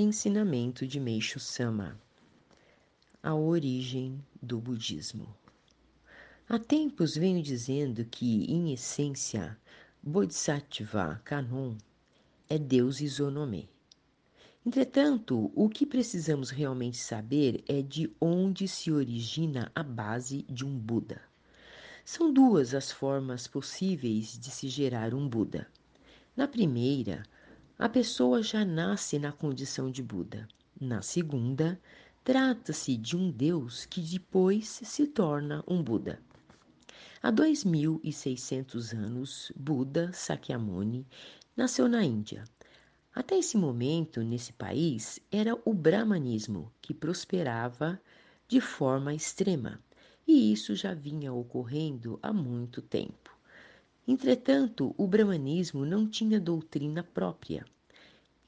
Ensinamento de Meixo Sama A origem do budismo. Há tempos venho dizendo que, em essência, Bodhisattva Kanon é Deus Isonomé. Entretanto, o que precisamos realmente saber é de onde se origina a base de um Buda. São duas as formas possíveis de se gerar um Buda. Na primeira, a pessoa já nasce na condição de Buda. Na segunda, trata-se de um Deus que depois se torna um Buda. Há 2.600 anos, Buda Sakyamuni nasceu na Índia. Até esse momento, nesse país, era o brahmanismo que prosperava de forma extrema, e isso já vinha ocorrendo há muito tempo. Entretanto, o brahmanismo não tinha doutrina própria.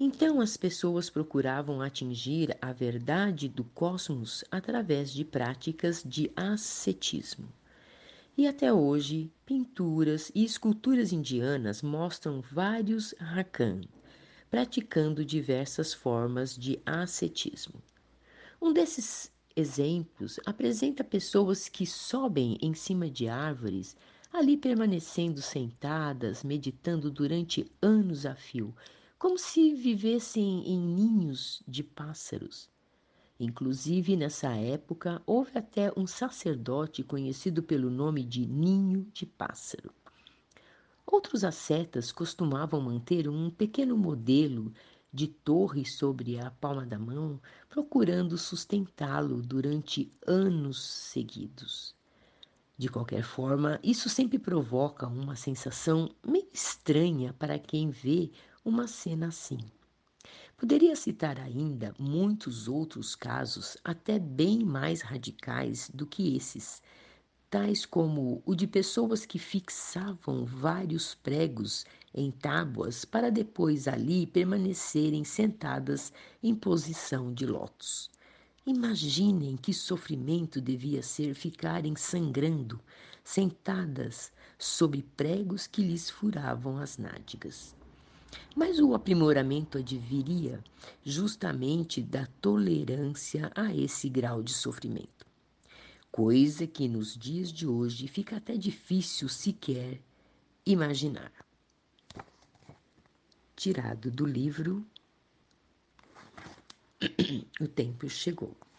Então as pessoas procuravam atingir a verdade do cosmos através de práticas de ascetismo. E até hoje, pinturas e esculturas indianas mostram vários rakan, praticando diversas formas de ascetismo. Um desses exemplos apresenta pessoas que sobem em cima de árvores, ali permanecendo sentadas, meditando durante anos a fio, como se vivessem em ninhos de pássaros. Inclusive, nessa época, houve até um sacerdote conhecido pelo nome de Ninho de Pássaro. Outros ascetas costumavam manter um pequeno modelo de torre sobre a palma da mão, procurando sustentá-lo durante anos seguidos. De qualquer forma, isso sempre provoca uma sensação meio estranha para quem vê uma cena assim. Poderia citar ainda muitos outros casos, até bem mais radicais do que esses, tais como o de pessoas que fixavam vários pregos em tábuas para depois ali permanecerem sentadas em posição de lótus. Imaginem que sofrimento devia ser ficarem sangrando, sentadas sobre pregos que lhes furavam as nádegas. Mas o aprimoramento adviria justamente da tolerância a esse grau de sofrimento, coisa que nos dias de hoje fica até difícil sequer imaginar. Tirado do livro O Tempo Chegou.